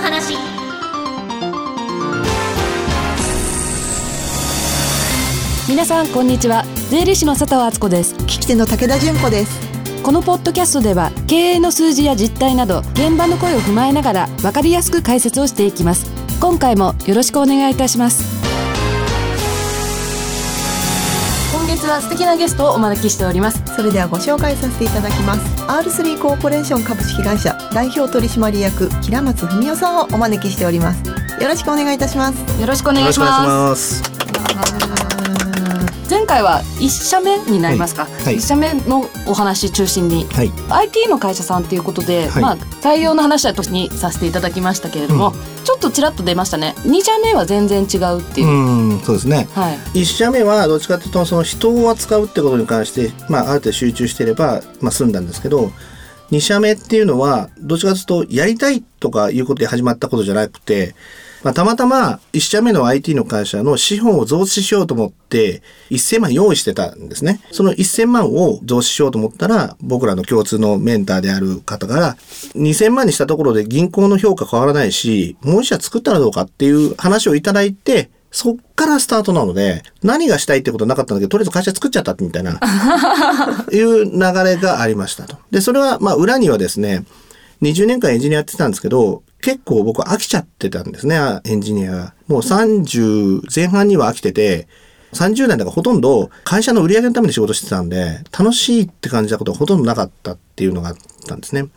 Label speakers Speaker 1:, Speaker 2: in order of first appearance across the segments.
Speaker 1: の話。
Speaker 2: 皆さんこんにちは。税理士の佐藤敦子です。
Speaker 3: 聞き手の武田純子です。
Speaker 2: このポッドキャストでは経営の数字や実態など現場の声を踏まえながら分かりやすく解説をしていきます。今回もよろしくお願いいたします月は素敵なゲストをお招きしております。
Speaker 3: それではご紹介させていただきます。R3 コーポレーション株式会社代表取締役平松文夫さんをお招きしております。よろしくお願いいたします。
Speaker 2: よろしくお願いします前回は一社目になりますか、
Speaker 4: はい。はい。
Speaker 2: 一社目のお話中心に。
Speaker 4: はい。
Speaker 2: IT の会社さんということで、
Speaker 4: はい。
Speaker 2: まあ採用の話は時にさせていただきましたけれども、
Speaker 4: う
Speaker 2: ちょっとちらっと出ましたね。2社目は全然違うっていう、
Speaker 4: うん、そうですね。
Speaker 2: はい。
Speaker 4: 一社目はどっちかというとその人を扱うってことに関して、まあ、ある程度集中していれば、まあ、済んだんですけど二社目っていうのはどっちかというとやりたいとかいうことで始まったことじゃなくて、まあ、たまたま一社目の IT の会社の資本を増資しようと思って1000万用意してたんですね。その1000万を増資しようと思ったら僕らの共通のメンターである方から2000万にしたところで銀行の評価変わらないしもう一社作ったらどうかっていう話をいただいてそっからスタートなので、何がしたいってことはなかったんだけど、とりあえず会社作っちゃったみたいな、いう流れがありましたと。で、それは、まあ、裏にはですね、20年間エンジニアやってたんですけど、結構僕飽きちゃってたんですね、エンジニアが。もう30前半には飽きてて、30代だからほとんど会社の売り上げのために仕事してたんで、楽しいって感じたことはほとんどなかったっていうのがあったんですね。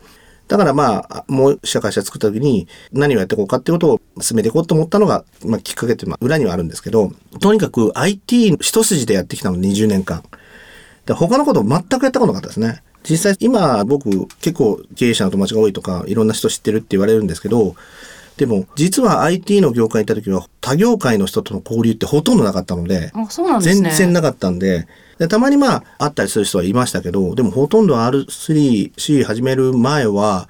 Speaker 4: だからまあ、もう社会社作った時に何をやっていこうかってことを進めていこうと思ったのが、まあきっかけっていうのは裏にはあるんですけど、とにかく IT 一筋でやってきたの20年間。で他のこと全くやったことなかったですね。実際今僕結構経営者の友達が多いとかいろんな人知ってるって言われるんですけど、でも実は IT の業界にいた時は他業界の人との交流ってほとんどなかったので、
Speaker 2: あそうなんです
Speaker 4: 全
Speaker 2: ね
Speaker 4: 然なかったんででたまにまあ会ったりする人はいましたけどでもほとんど R3C 始める前は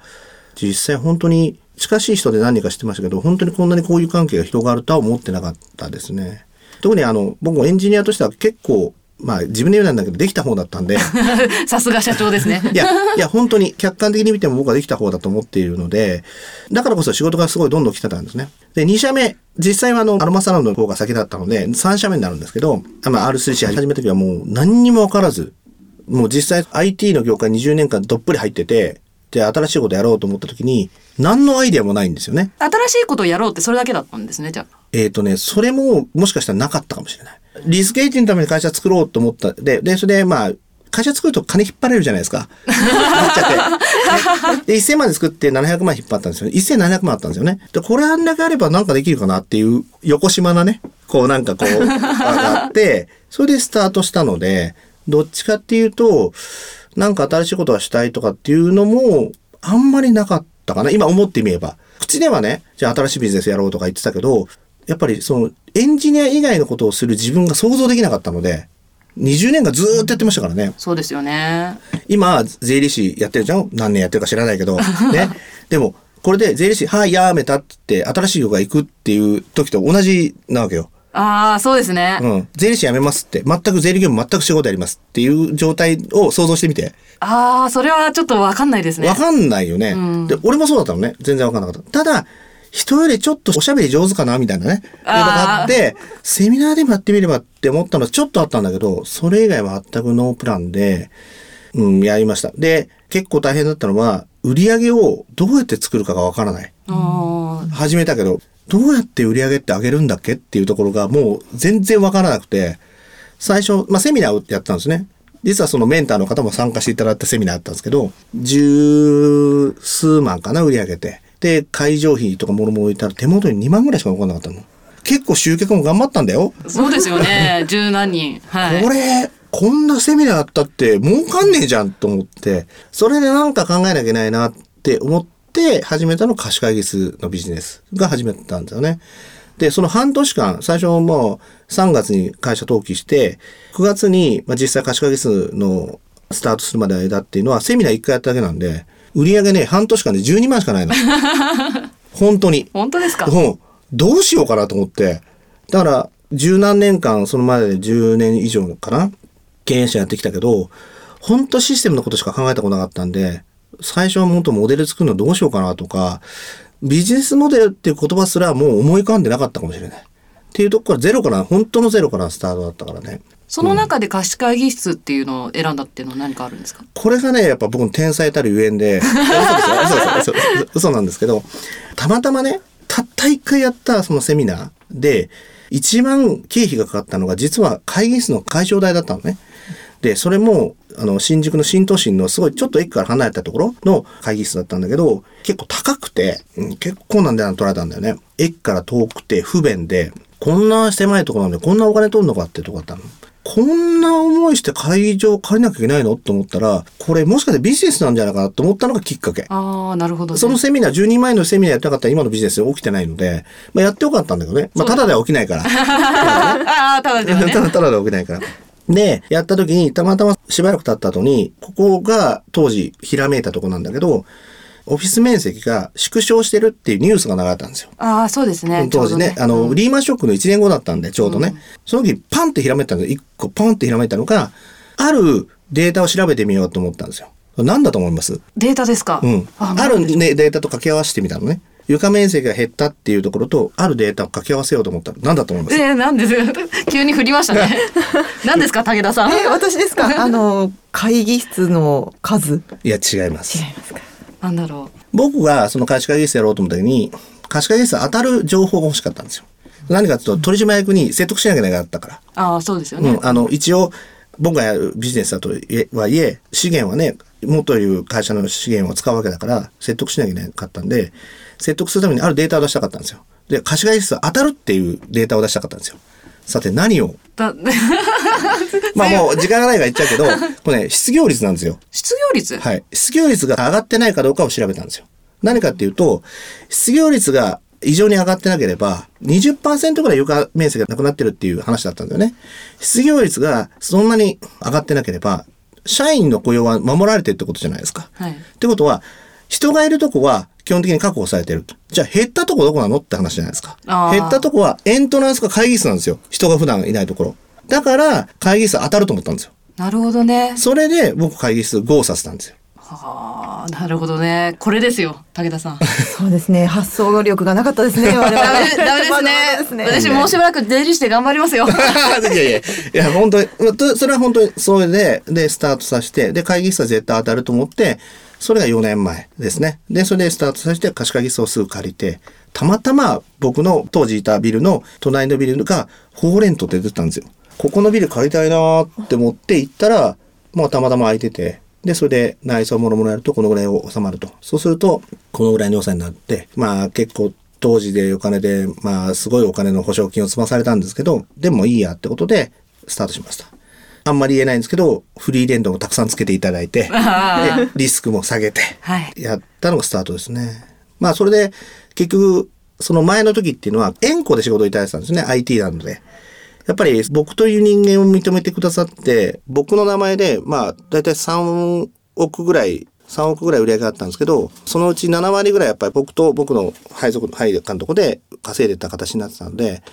Speaker 4: 実際本当に近しい人で何人か知ってましたけど本当にこんなに交友関係が広がるとは思ってなかったですね。特にあの僕もエンジニアとしては結構まあ自分で言うなんだけどできた方だったんで
Speaker 2: さすが社長ですね
Speaker 4: いや、いや、本当に客観的に見ても僕はできた方だと思っているので、だからこそ仕事がすごいどんどん来てたんですね。で、2社目、実際はあの、アロマサロンの方が先だったので、3社目になるんですけど、あまあ、R3C 始めた時はもう何にもわからず、もう実際 IT の業界20年間どっぷり入ってて、で、新しいことやろうと思った時に、何のアイデアもないんですよね。
Speaker 2: 新しいことをやろうってそれだけだったんですねじゃあ
Speaker 4: えっ、とね、それももしかしたらなかったかもしれない。リスクエイジのために会社作ろうと思った。で、で、それでまあ、会社作ると金引っ張れるじゃないですか。なっちゃって。で、1000万で作って700万引っ張ったんですよ。1700万あったんですよね。で、これあんだけあればなんかできるかなっていう、横島なね、こうなんかこう、あって、それでスタートしたので、どっちかっていうと、なんか新しいことがしたいとかっていうのも、あんまりなかったかな。今思ってみれば。口ではね、じゃあ新しいビジネスやろうとか言ってたけど、やっぱりそのエンジニア以外のことをする自分が想像できなかったので、20年間ずーっとやってましたからね。
Speaker 2: そうですよね
Speaker 4: 今、税理士やってるじゃん？何年やってるか知らないけど。ね。でも、これで税理士、はい、やめたって、新しい業界行くっていう時と同じなわけよ。
Speaker 2: ああそうですね、
Speaker 4: うん。税理士辞めますって、全く税理業務全く仕事やりますっていう状態を想像してみて。
Speaker 2: ああそれはちょっとわかんないですね
Speaker 4: わかんないよね、
Speaker 2: うん
Speaker 4: で、俺もそうだったのね。全然わかんなかった。ただ、人よりちょっとおしゃべり上手かなみたいなね。あって、セミナーでもやってみればって思ったのはちょっとあったんだけど、それ以外は全くノープランで、うん、やりました。で、結構大変だったのは、売り上げをどうやって作るかがわからない。
Speaker 2: あ
Speaker 4: 始めたけど、どうやって売り上げって上げるんだっけっていうところがもう全然わからなくて、最初、まあ、セミナーをやったんですね。実はそのメンターの方も参加していただいたセミナーだったんですけど、十数万かな、売り上げて。で、会場費とかもろもろ言ったら手元に2万ぐらいしか残らなかったの。結構集客も頑張ったんだよ。
Speaker 2: あそうですよね 十何人はい
Speaker 4: これ、こんなセミナーあったって儲かんねえじゃんと思って、それでなんか考えなきゃいけないなって思って始めたのが貸し会議室のビジネスが始めたんですよね。で、その半年間、最初もう3月に会社登記して、9月に、まあ、実際貸し会議室のスタートするまでの間っていうのはセミナー1回やっただけなんで、売り上げね、半年間で12万しかないの。本当に。
Speaker 2: 本当ですか？
Speaker 4: うん。どうしようかなと思って。だから、十何年間、その前で10年以上かな経営者やってきたけど、本当システムのことしか考えたことなかったんで、最初はもっとモデル作るのどうしようかなとか、ビジネスモデルっていう言葉すらもう思い浮かんでなかったかもしれない。っていうとこからゼロから、本当のゼロからスタートだったからね。
Speaker 2: その中で貸し会議室っていうのを選んだっていうのは何かあるんですか？
Speaker 4: これがね、やっぱ僕の天才たるゆえんで、嘘なんですけど、たまたまね、たった一回やったそのセミナーで、一番経費がかかったのが実は会議室の会場代だったのね。で、それも、あの、新宿の新都心のすごいちょっと駅から離れたところの会議室だったんだけど、結構高くて、うん結構なんで取られたんだよね。駅から遠くて不便で、こんな狭いところなんでこんなお金取るのかってとこだったの。こんな思いして会場借りなきゃいけないの？と思ったら、これもしかしてビジネスなんじゃないかなと思ったのがきっかけ。
Speaker 2: ああなるほど、ね、
Speaker 4: そのセミナー、10人前のセミナーやってなかったら今のビジネス起きてないので、まあやってよかったんだけどね。まあただでは起きないから。
Speaker 2: あ あただではね
Speaker 4: ただただでは起きないから。で、やった時に、たまたましばらく経った後に、ここが当時ひらめいたとこなんだけど、オフィス面積が縮小してるっていうニュースが流れたんですよ。
Speaker 2: ああそうですね。
Speaker 4: 当時ね、
Speaker 2: ちょうど
Speaker 4: あの、
Speaker 2: うん。
Speaker 4: リーマンショックの1年後だったんで、ちょうどね。その時、パンってひらめいたの1個パンってひらめいたのが、あるデータを調べてみようと思ったんですよ。何だと思います？
Speaker 2: データですか、
Speaker 4: うん。ある、
Speaker 2: なほど。
Speaker 4: ね、データと掛け合わせてみたのね。床面積が減ったっていうところと、あるデータを掛け合わせようと思ったら、何だと思います？
Speaker 2: えー、なんで？す 急に振りましたね。何ですか武田さん？
Speaker 3: え私ですか？あの会議室の数。
Speaker 4: いや、違います。
Speaker 3: ますか
Speaker 2: なんだろ
Speaker 4: 僕がその貸し会議室やろうと思った時に、貸し会議室当たる情報が欲しかったんですよ。何かというと、取締役に説得しなきゃいけなかったから。
Speaker 2: うああそうですよね、
Speaker 4: うん、あの、一応、僕がやるビジネスだとはいえ、資源はね、元いう会社の資源を使うわけだから、説得しなきゃいけなかったんで、説得するためにあるデータを出したかったんですよ。で、貸し会議室当たるっていうデータを出したかったんですよ。さて何を？
Speaker 2: だ
Speaker 4: まあもう時間がないから言っちゃうけど、これね、失業率なんですよ。
Speaker 2: 失業率、
Speaker 4: はい。失業率が上がってないかどうかを調べたんですよ。何かっていうと、失業率が異常に上がってなければ、20%ぐらい床面積がなくなってるっていう話だったんだよね。失業率がそんなに上がってなければ、社員の雇用は守られてるってことじゃないですか。
Speaker 2: はい
Speaker 4: ってことは、人がいるとこは基本的に確保されてると。じゃあ減ったとこどこなのって話じゃないですか。減ったとこはエントランスか会議室なんですよ。人が普段いないところ。だから会議室当たると思ったんですよ。
Speaker 2: なるほどね
Speaker 4: それで僕会議室 GO させたんですよ。
Speaker 2: はあなるほどねこれですよ武田さん
Speaker 3: そうですね発想力がなかったですね
Speaker 2: ダメダメですね
Speaker 3: すね
Speaker 2: 私もうしばらく出入りして頑張りますよ
Speaker 4: いやいや、いや、本当に、それは本当にそれで、で、スタートさせて、で、会議室は絶対当たると思って、それが4年前ですね。で、それでスタートさせて、貸し会議室をすぐ借りて、たまたま僕の当時いたビルの隣のビルが、フォーレントって出てたんですよ。ここのビル借りたいなーって思って行ったら、まあたまたま空いてて、で、それで内装もろもろやるとこのぐらいを収まると。そうすると、このぐらいの予算になって、まあ結構当時でお金で、まあすごいお金の保証金を積まされたんですけど、でもいいやってことでスタートしました。あんまり言えないんですけど、フリーレンドもたくさんつけていただいて、リスクも下げて、
Speaker 2: はい
Speaker 4: やったのがスタートですね。まあそれで結局、その前の時っていうのは、円弧で仕事をいただいてたんですね、IT なので。やっぱり僕という人間を認めてくださって、僕の名前で、まあ、だいたい3億ぐらい、3億ぐらい売り上げがあったんですけど、そのうち7割ぐらいやっぱり僕と僕の配属、配監督で稼いでた形になってたので、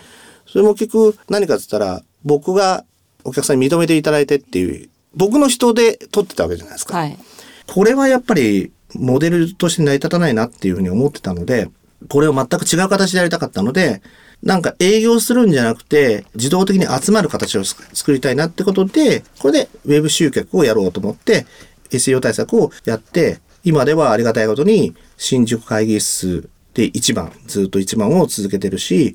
Speaker 4: それも結局何かって言ったら、僕がお客さんに認めていただいてっていう、僕の人で取ってたわけじゃないですか。
Speaker 2: はい
Speaker 4: これはやっぱりモデルとして成り立たないなっていうふうに思ってたので、これを全く違う形でやりたかったので、なんか営業するんじゃなくて、自動的に集まる形を作作りたいなってことで、これでウェブ集客をやろうと思って、SEO 対策をやって、今ではありがたいことに、新宿会議室で1番、ずっと1番を続けてるし、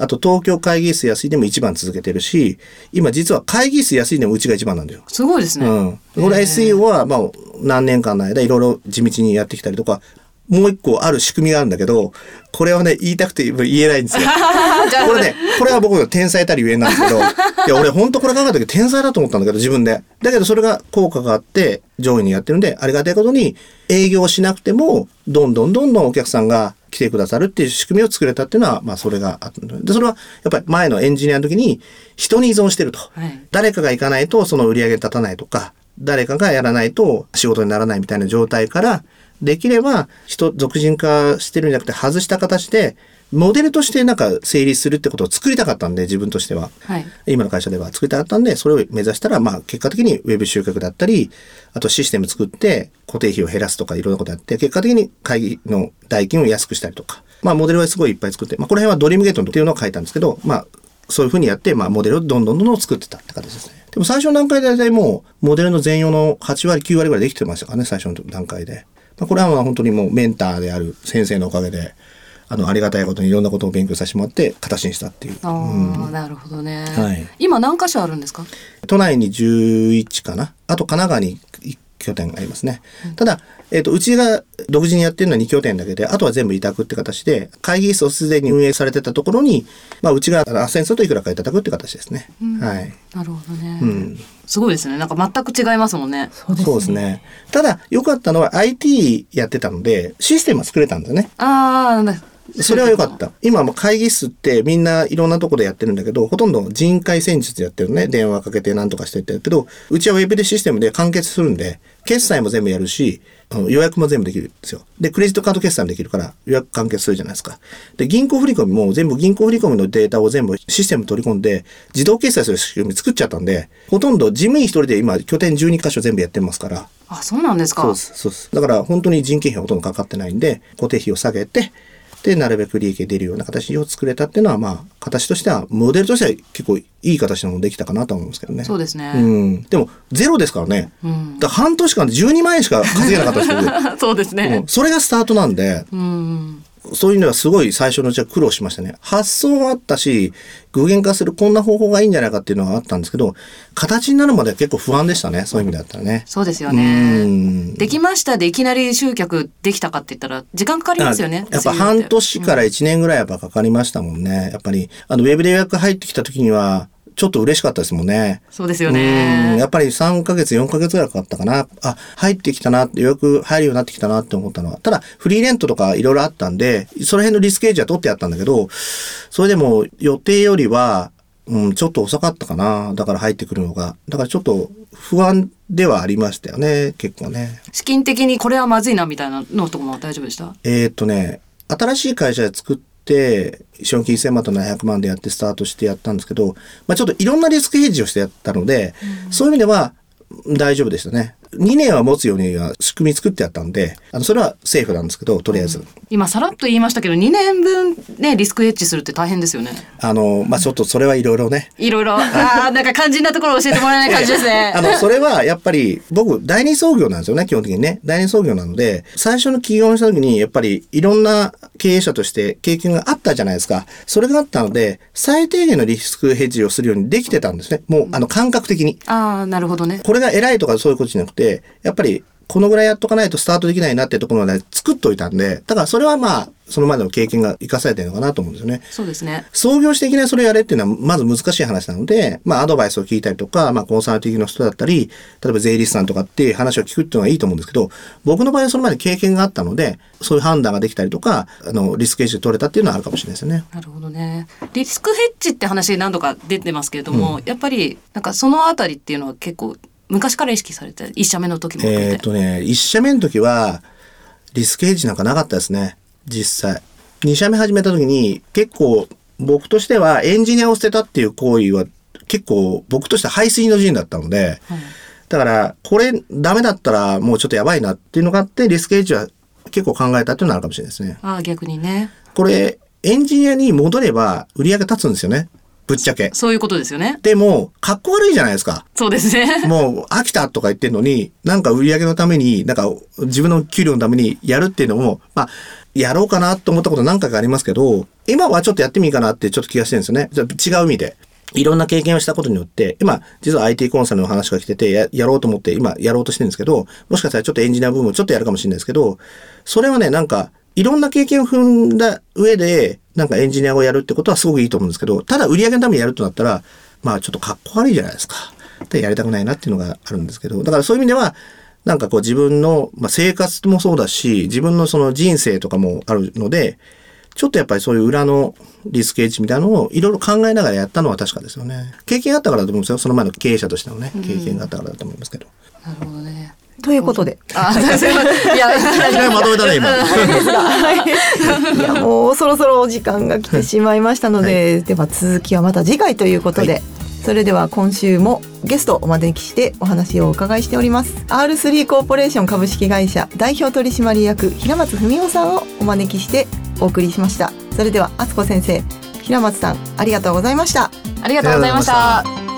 Speaker 4: あと東京会議室安いでも1番続けてるし、今実は会議室安いでもうちが1番なんだよ。
Speaker 2: すごいですね、
Speaker 4: うん。これ SEO は、まあ、何年間の間、いろいろ地道にやってきたりとか、もう一個ある仕組みがあるんだけど、これはね、言いたくて言えないんですよ。これね、これは僕の天才たりゆえんなんですけど、いや、俺本当これ考えた時天才だと思ったんだけど、自分で。だけどそれが効果があって、上位にやってるんで、ありがたいことに、営業しなくても、どんどんどんどんお客さんが来てくださるっていう仕組みを作れたっていうのは、まあそれがあったで、それはやっぱり前のエンジニアの時に、人に依存してると。
Speaker 2: はい
Speaker 4: 誰かが行かないとその売り上げ立たないとか、誰かがやらないと仕事にならないみたいな状態から、できれば人、俗人化してるんじゃなくて外した形で、モデルとしてなんか成立するってことを作りたかったんで、自分としては。
Speaker 2: はい。
Speaker 4: 今の会社では作りたかったんで、それを目指したら、まあ結果的にウェブ集客だったり、あとシステム作って固定費を減らすとかいろんなことやって、結果的に会議の代金を安くしたりとか、まあモデルはすごいいっぱい作って、まあこの辺はドリームゲートっていうのを書いたんですけど、まあそういうふうにやって、まあモデルをどんどんどんどん作ってたって形ですね。でも最初の段階で大体もうモデルの全容の8割9割ぐらいできてましたからね、最初の段階で。まあこれはまあ本当にもうメンターである先生のおかげで、あの、ありがたいことにいろんなことを勉強させてもらって、形にしたっていう。
Speaker 2: ああ、なるほどね。
Speaker 4: はい
Speaker 2: 今何箇所あるんですか？
Speaker 4: 都内に11かな？あと神奈川に1拠点ありますね。ただ、えっ、と、うちが独自にやってるのは2拠点だけで、あとは全部委託って形で、会議室をすでに運営されてたところに、まあ、うちが斡旋するといくらかいただくって形ですね。はい。
Speaker 2: なるほどね。
Speaker 4: うん。
Speaker 2: すごいですね。なんか全く違いますもんね。
Speaker 3: そう
Speaker 4: ですね。ただ、良かったのは IT やってたので、システムは作れたんですね。
Speaker 2: ああ、な
Speaker 4: それは良かった。今も会議室ってみんないろんなとこでやってるんだけど、ほとんど人海戦術でやってるね。電話かけて何とかしてってやるけど、うちはウェブでシステムで完結するんで、決済も全部やるし、あの予約も全部できるんですよ。で、クレジットカード決済もできるから予約完結するじゃないですか。で、銀行振込も全部銀行振込のデータを全部システムに取り込んで、自動決済する仕組み作っちゃったんで、ほとんど事務員一人で今拠点12箇所全部やってますから、
Speaker 2: あ、そうなんですか。
Speaker 4: そうです、そうです。だから本当に人件費はほとんどかかってないんで、固定費を下げて、で、なるべく利益が出るような形を作れたっていうのは、まあ、形としては、モデルとしては結構いい形なのもできたかなと思うんですけどね。
Speaker 2: そうですね。
Speaker 4: うん。でも、ゼロですからね。
Speaker 2: うん
Speaker 4: だ半年間で12万円しか稼げなかったです僕
Speaker 2: そうです
Speaker 4: う
Speaker 2: ね
Speaker 4: ん。それがスタートなんで、
Speaker 2: うん。
Speaker 4: そういうのはすごい最初のうちは苦労しましたね。発想もあったし、具現化するこんな方法がいいんじゃないかっていうのがあったんですけど、形になるまでは結構不安でしたね。そういう意味だったらね。
Speaker 2: そうですよ
Speaker 4: う
Speaker 2: ね。
Speaker 4: ん
Speaker 2: できましたでいきなり集客できたかって言ったら時間かかりますよね。
Speaker 4: あやっぱ半年から1年ぐらいやっぱかかりましたもんね。やっぱり、あの、ウェブで予約入ってきた時には、ちょっと嬉しかったですもんね。
Speaker 2: そうですよ
Speaker 4: うん
Speaker 2: ね。
Speaker 4: やっぱり3ヶ月、4ヶ月ぐらいかかったかな。あ、入ってきたなって、予約入るようになってきたなって思ったのは。ただ、フリーレントとかいろいろあったんで、その辺のリスクエージは取ってやったんだけど、それでも予定よりは、うん、ちょっと遅かったかな。だから入ってくるのが。だからちょっと不安ではありましたよね。結構ね。
Speaker 2: 資金的にこれはまずいなみたいなのとかも大丈夫でした？
Speaker 4: えーっとね、新しい会社で作って、資本金1000万と700万でやってスタートしてやったんですけど、まあちょっといろんなリスクヘッジをしてやったので、そういう意味では大丈夫でしたね。2年は持つようには仕組み作ってやったんで、あのそれはセーフなんですけど、とりあえず。
Speaker 2: 今さらっと言いましたけど2年分ねリスクエッジするって大変ですよね。
Speaker 4: あの、まあちょっとそれはいろいろね。
Speaker 2: いろいろああなんか肝心なところ教えてもらえない感じですね。
Speaker 4: あの、それはやっぱり僕、第二創業なんですよね、基本的にね。第二創業なので、最初の起業した時に、やっぱりいろんな経営者として経験があったじゃないですか。それがあったので、最低限のリスクヘッジをするようにできてたんですね。もう、あの、感覚的に。
Speaker 2: ああなるほどね。
Speaker 4: これが偉いとかそういうことじゃなくて、やっぱり、このぐらいやっとかないとスタートできないなってところまで作っといたんで、だからそれはまあ、そのまでの経験が生かされてるのかなと思うんですよね。
Speaker 2: そうですね。
Speaker 4: 創業していきなりそれやれっていうのはまず難しい話なので、まあアドバイスを聞いたりとか、まあコンサルティングの人だったり、例えば税理士さんとかっていう話を聞くっていうのはいいと思うんですけど、僕の場合はその前に経験があったので、そういう判断ができたりとか、あの、リスクエッジで取れたっていうのはあるかもしれないですよね。
Speaker 2: なるほどね。リスクヘッジって話何度か出てますけれども、やっぱりなんかそのあたりっていうのは結構昔から意識されて一社目の時も
Speaker 4: えっ、
Speaker 2: て。
Speaker 4: とね、1社目の時は、リスクエッジなんかなかったですね。実際。2社目始めた時に、結構僕としてはエンジニアを捨てたっていう行為は結構僕としては排水の陣だったので、
Speaker 2: はい
Speaker 4: だから、これダメだったらもうちょっとやばいなっていうのがあって、リスクエッジは結構考えたっていうのはあるかもしれないですね。
Speaker 2: ああ逆にね。
Speaker 4: これ、エンジニアに戻れば売り上げ立つんですよね。ぶっちゃけ。
Speaker 2: そういうことですよね。
Speaker 4: でも、かっこ悪いじゃないですか。
Speaker 2: そうですね。
Speaker 4: もう飽きたとか言ってんのに、なんか売り上げのために、なんか自分の給料のためにやるっていうのも、まあ、やろうかなと思ったこと何回かありますけど、今はちょっとやってみいいかなってちょっと気がしてるんですよね。違う意味で。いろんな経験をしたことによって、今、実は IT コンサルの話が来ててや、やろうと思って、今やろうとしてるんですけど、もしかしたらちょっとエンジニア部分をちょっとやるかもしれないですけど、それはね、なんか、いろんな経験を踏んだ上で、なんかエンジニアをやるってことはすごくいいと思うんですけど、ただ売り上げのためにやるとなったら、まあちょっとかっこ悪いじゃないですか。で、やりたくないなっていうのがあるんですけど、だからそういう意味では、なんかこう自分の、まあ、生活もそうだし、自分のその人生とかもあるので、ちょっとやっぱりそういう裏のリスクエッジみたいなのをいろいろ考えながらやったのは確かですよね。経験があったからだと思うんですよ。その前の経営者としてのね、経験があったからだと思いますけど。
Speaker 2: なるほどね。
Speaker 3: とということで。
Speaker 2: あ、すいません。いや、
Speaker 4: いきなりまとめたね今。
Speaker 3: いやもうそろそろお時間が来てしまいましたので、では続きはまた次回ということで、
Speaker 4: はい
Speaker 3: それでは今週もゲストをお招きしてお話をお伺いしております R3 コーポレーション株式会社代表取締役平松文夫さんをお招きしてお送りしましたそれでは敦子先生平松さんありがとうございました
Speaker 2: ありがとうございました。